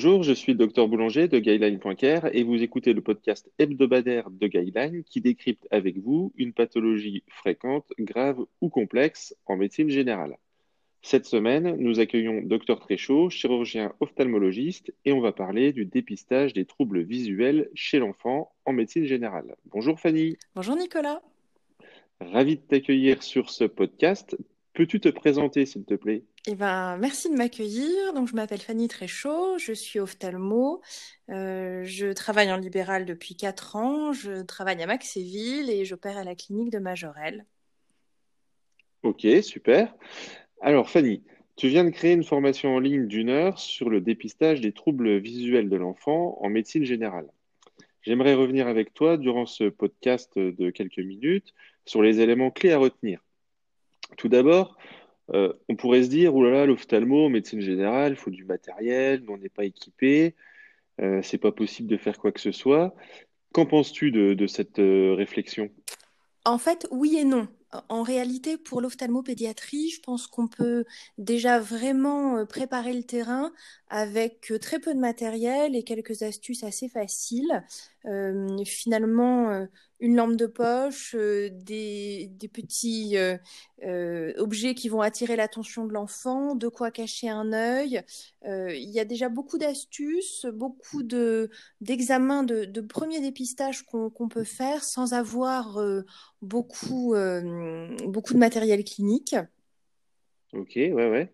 Bonjour, je suis le docteur Boulanger de Guideline.care et vous écoutez le podcast hebdomadaire de Guideline qui décrypte avec vous une pathologie fréquente, grave ou complexe en médecine générale. Cette semaine, nous accueillons Dr Tréchaud, chirurgien ophtalmologiste, et on va parler du dépistage des troubles visuels chez l'enfant en médecine générale. Bonjour Fanny. Bonjour Nicolas. Ravi de t'accueillir sur ce podcast. Peux-tu te présenter, s'il te plaît? Eh ben, merci de m'accueillir. Donc, je m'appelle Fanny Tréchaud, je suis ophtalmo. Euh, je travaille en libéral depuis 4 ans. Je travaille à Maxéville et j'opère à la clinique de Majorelle. Ok, super. Alors, Fanny, tu viens de créer une formation en ligne d'une heure sur le dépistage des troubles visuels de l'enfant en médecine générale. J'aimerais revenir avec toi durant ce podcast de quelques minutes sur les éléments clés à retenir. Tout d'abord, euh, on pourrait se dire, oulala, l'ophtalmo, médecine générale, il faut du matériel, on n'est pas équipé, euh, c'est pas possible de faire quoi que ce soit. Qu'en penses-tu de, cette euh, réflexion? En fait, oui et non. En réalité, pour l'ophtalmopédiatrie, je pense qu'on peut déjà vraiment préparer le terrain avec très peu de matériel et quelques astuces assez faciles. finalement, une lampe de poche, euh, des, petits euh, euh, objets qui vont attirer l'attention de l'enfant, de quoi cacher un œil. il y a déjà beaucoup d'astuces, beaucoup de, d'examens de, de premier dépistage qu'on, peut faire sans avoir beaucoup, beaucoup de matériel clinique. Ok, ouais, ouais.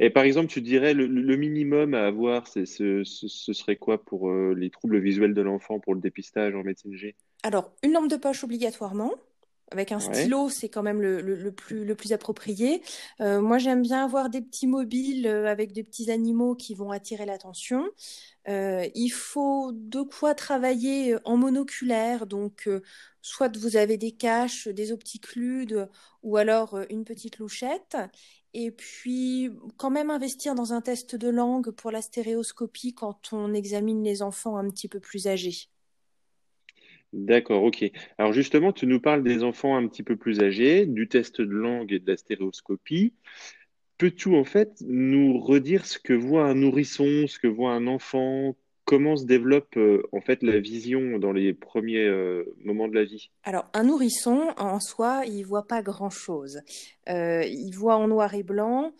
Et par exemple, tu dirais le, minimum à avoir, ce, serait quoi pour les troubles visuels de l'enfant pour le dépistage en médecine G? Alors, une lampe de poche obligatoirement. Avec un stylo, c'est quand même le, plus, le plus approprié. Euh, moi, j'aime bien avoir des petits mobiles euh, avec des petits animaux qui vont attirer l'attention. Euh, il faut de quoi travailler en monoculaire, donc soit vous avez des caches, des opticludes ou alors une petite louchette. Et puis, quand même investir dans un test de langue pour la stéréoscopie quand on examine les enfants un petit peu plus âgés. D'accord, ok. Alors justement, tu nous parles des enfants un petit peu plus âgés, du test de langue et de la stéréoscopie. Peux-tu en fait nous redire ce que voit un nourrisson, ce que voit un enfant, comment se développe euh, en fait la vision dans les premiers euh, moments de la vie? Alors un nourrisson en soi, il voit pas grand-chose. Euh, il voit en noir et blanc.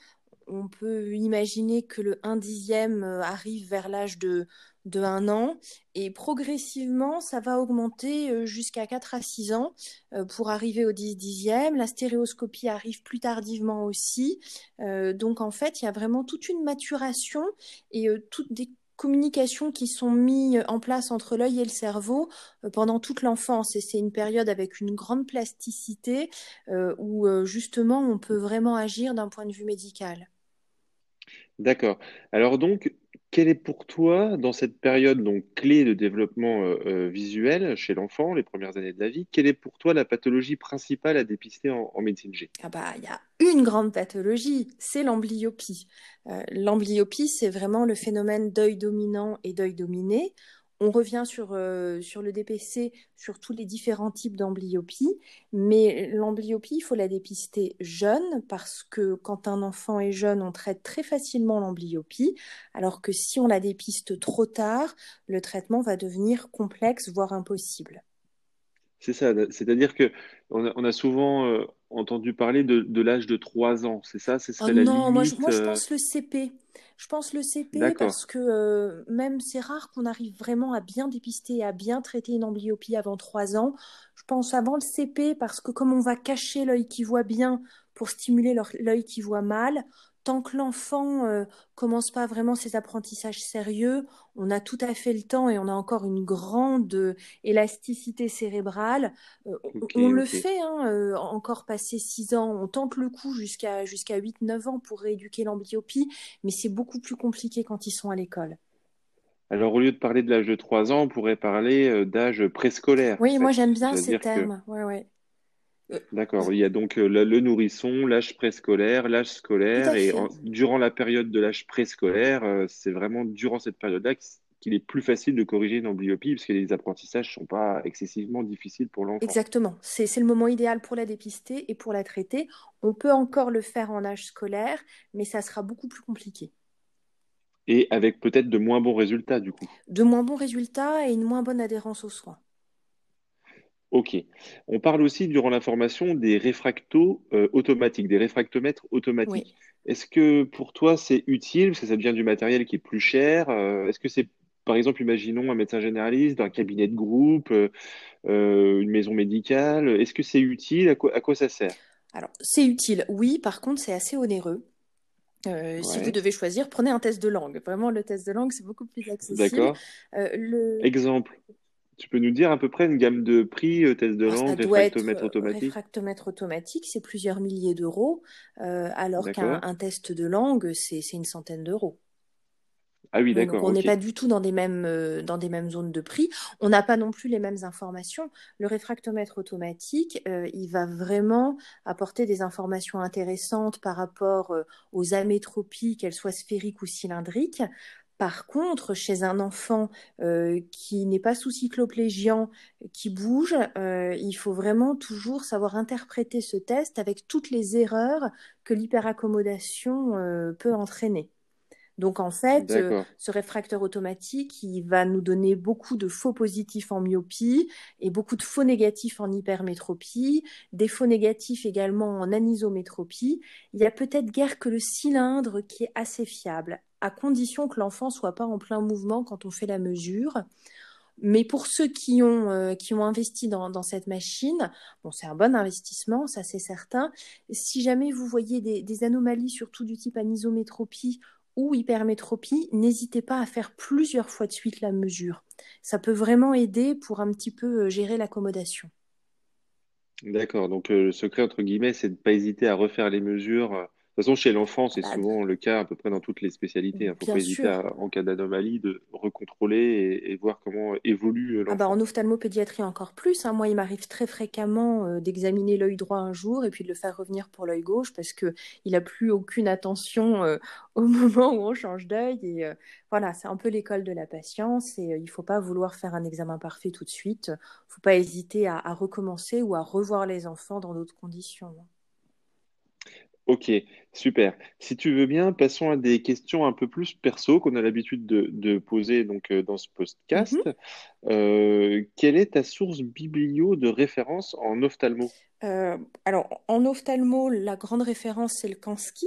On peut imaginer que le 1 dixième arrive vers l'âge de de un an et progressivement ça va augmenter euh, jusqu'à 4 à 6 ans euh, pour arriver au 10 dixième. La stéréoscopie arrive plus tardivement aussi. Euh, donc en fait il y a vraiment toute une maturation et toutes des communications qui sont mises en place entre l'œil et le cerveau pendant toute l'enfance et c'est une période avec une grande plasticité où justement on peut vraiment agir d'un point de vue médical. D'accord. Alors donc, quelle est pour toi, dans cette période donc clé de développement euh, euh, visuel chez l'enfant, les premières années de la vie, quelle est pour toi la pathologie principale à dépister en, médecine G? Ah bah, il y a une grande pathologie, c'est l'amblyopie. Euh, l'amblyopie, c'est vraiment le phénomène d'œil dominant et d'œil dominé. On revient sur, euh, le DPC, sur tous les différents types d'amblyopie, mais l'amblyopie, il faut la dépister jeune parce que quand un enfant est jeune, on traite très facilement l'amblyopie, alors que si on la dépiste trop tard, le traitement va devenir complexe, voire impossible. C'est ça, c'est-à-dire que on a, souvent euh, entendu parler de, l'âge de 3 ans, c'est ça, c'est oh Non, moi je, moi je, euh, pense le CP. Je pense le CP parce que euh, même c'est rare qu'on arrive vraiment à bien dépister et à bien traiter une amblyopie avant 3 ans. Je pense avant le CP parce que comme on va cacher l'œil qui voit bien pour stimuler l'œil qui voit mal, tant que l'enfant euh, commence pas vraiment ses apprentissages sérieux, on a tout à fait le temps et on a encore une grande euh, élasticité cérébrale. Euh, on le fait, hein, encore passé 6 ans, on tente le coup jusqu'à jusqu'à 8-9 ans pour rééduquer l'amblyopie, mais c'est beaucoup plus compliqué quand ils sont à l'école. Alors, au lieu de parler de l'âge de 3 ans, on pourrait parler d'âge préscolaire. Oui, moi j'aime bien ces termes. Ouais, ouais. D'accord, il y a donc euh, le, nourrisson, l'âge préscolaire, l'âge scolaire, et durant la période de l'âge préscolaire, euh, c'est vraiment durant cette période-là qu'il est plus facile de corriger une amblyopie, parce que les apprentissages ne sont pas excessivement difficiles pour l'enfant. Exactement, c'est le moment idéal pour la dépister et pour la traiter. On peut encore le faire en âge scolaire, mais ça sera beaucoup plus compliqué. Et avec peut-être de moins bons résultats, du coup. De moins bons résultats et une moins bonne adhérence aux soins. Ok. On parle aussi durant la formation des réfractos euh, automatiques, des réfractomètres automatiques. Est-ce que pour toi c'est utile, parce que ça devient du matériel qui est plus cher euh, Est-ce que c'est, par exemple, imaginons un médecin généraliste, un cabinet de groupe, euh, une maison médicale Est-ce que c'est utile? À quoi, ça sert? Alors, c'est utile, oui. Par contre, c'est assez onéreux. Si vous devez choisir, prenez un test de langue. Vraiment, le test de langue, c'est beaucoup plus accessible. D'accord. Exemple. Tu peux nous dire à peu près une gamme de prix, euh, test de langue, réfractomètre euh, automatique Réfractomètre automatique, c'est plusieurs milliers d'euros, euh, alors qu'un test de langue, c'est une centaine d'euros. Ah oui, d'accord. on n'est pas du tout dans des, mêmes, dans des mêmes zones de prix. On n'a pas non plus les mêmes informations. Le réfractomètre automatique, il va vraiment apporter des informations intéressantes par rapport aux amétropies, qu'elles soient sphériques ou cylindriques. Par contre, chez un enfant euh, qui n'est pas sous cycloplégiant, qui bouge, euh, il faut vraiment toujours savoir interpréter ce test avec toutes les erreurs que l'hyperaccommodation euh, peut entraîner. Donc en fait, ce réfracteur automatique, il va nous donner beaucoup de faux positifs en myopie et beaucoup de faux négatifs en hypermétropie, des faux négatifs également en anisométropie. Il y a peut-être guère que le cylindre qui est assez fiable à condition que l'enfant soit pas en plein mouvement quand on fait la mesure. Mais pour ceux qui ont, euh, qui ont investi dans, cette machine, bon, c'est un bon investissement, ça c'est certain. Si jamais vous voyez des, anomalies, surtout du type anisométropie ou hypermétropie, n'hésitez pas à faire plusieurs fois de suite la mesure. Ça peut vraiment aider pour un petit peu euh, gérer l'accommodation. D'accord, donc euh, le secret entre guillemets, c'est de ne pas hésiter à refaire les mesures de toute façon, chez l'enfant, c'est bah, souvent le cas à peu près dans toutes les spécialités. Il hein. ne faut pas hésiter, en cas d'anomalie, de recontrôler et, voir comment évolue l'enfant. Ah bah, en ophtalmopédiatrie encore plus. Hein. Moi, il m'arrive très fréquemment euh, d'examiner l'œil droit un jour et puis de le faire revenir pour l'œil gauche parce qu'il n'a plus aucune attention euh, au moment où on change d'œil. Et euh, voilà, c'est un peu l'école de la patience et il ne faut pas vouloir faire un examen parfait tout de suite. Il ne faut pas hésiter à, à recommencer ou à revoir les enfants dans d'autres conditions. Hein. Ok, super. Si tu veux bien, passons à des questions un peu plus perso qu'on a l'habitude de, poser donc euh, dans ce podcast. Mhm. Euh, quelle est ta source biblio de référence en ophtalmo? Euh, alors, en ophtalmo, la grande référence, c'est le Kansky.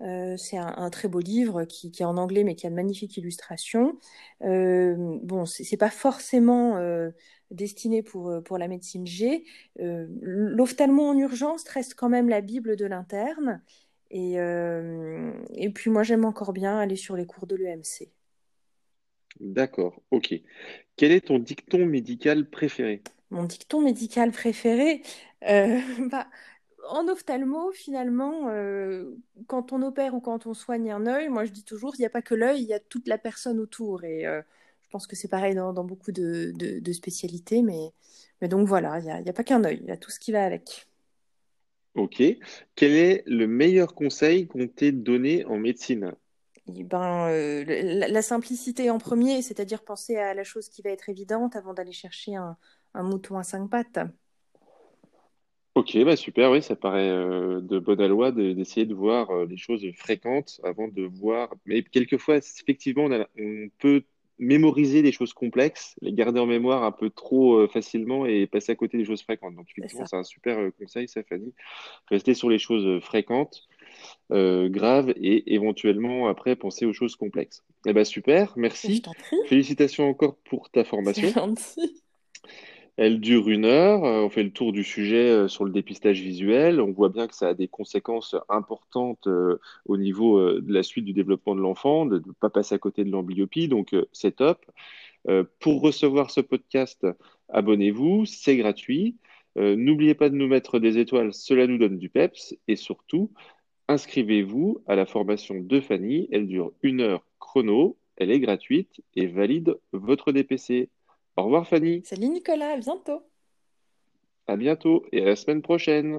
C'est un, très beau livre qui, qui est en anglais, mais qui a de magnifiques illustrations. bon, c'est pas forcément destiné pour, euh, pour la médecine G. Euh, L'ophtalmo en urgence reste quand même la Bible de l'interne. Et, euh, et puis moi, j'aime encore bien aller sur les cours de l'EMC. D'accord, ok. Quel est ton dicton médical préféré? Mon dicton médical préféré? Bah, En ophtalmo, finalement, quand on opère ou quand on soigne un œil, moi je dis toujours, il n'y a pas que l'œil, il y a toute la personne autour. Et je pense que c'est pareil dans, beaucoup de, spécialités, mais, mais donc voilà, il n'y a, a, pas qu'un œil, il y a tout ce qui va avec. Ok. Quel est le meilleur conseil qu'on t'ait donné en médecine? Eh ben, euh, la, simplicité en premier, c'est-à-dire penser à la chose qui va être évidente avant d'aller chercher un, mouton à cinq pattes. Ok, bah super, oui, ça paraît euh, de bonne loi d'essayer de, voir euh, les choses fréquentes avant de voir. Mais quelquefois, effectivement, on, on peut mémoriser des choses complexes, les garder en mémoire un peu trop euh, facilement et passer à côté des choses fréquentes. Donc, effectivement, c'est un super euh, conseil, ça, Fanny. Rester sur les choses euh, fréquentes, graves et éventuellement, après, penser aux choses complexes. Eh bien, super, merci. Félicitations encore pour ta formation. Elle dure une heure, euh, on fait le tour du sujet euh, sur le dépistage visuel, on voit bien que ça a des conséquences importantes euh, au niveau de la suite du développement de l'enfant, de ne pas passer à côté de l'amblyopie, donc c'est top. Pour recevoir ce podcast, abonnez-vous, c'est gratuit. N'oubliez pas de nous mettre des étoiles, cela nous donne du peps. Et surtout, inscrivez-vous à la formation de Fanny, elle dure une heure chrono, elle est gratuite et valide votre DPC. Au revoir Fanny. Salut Nicolas, à bientôt. À bientôt et à la semaine prochaine.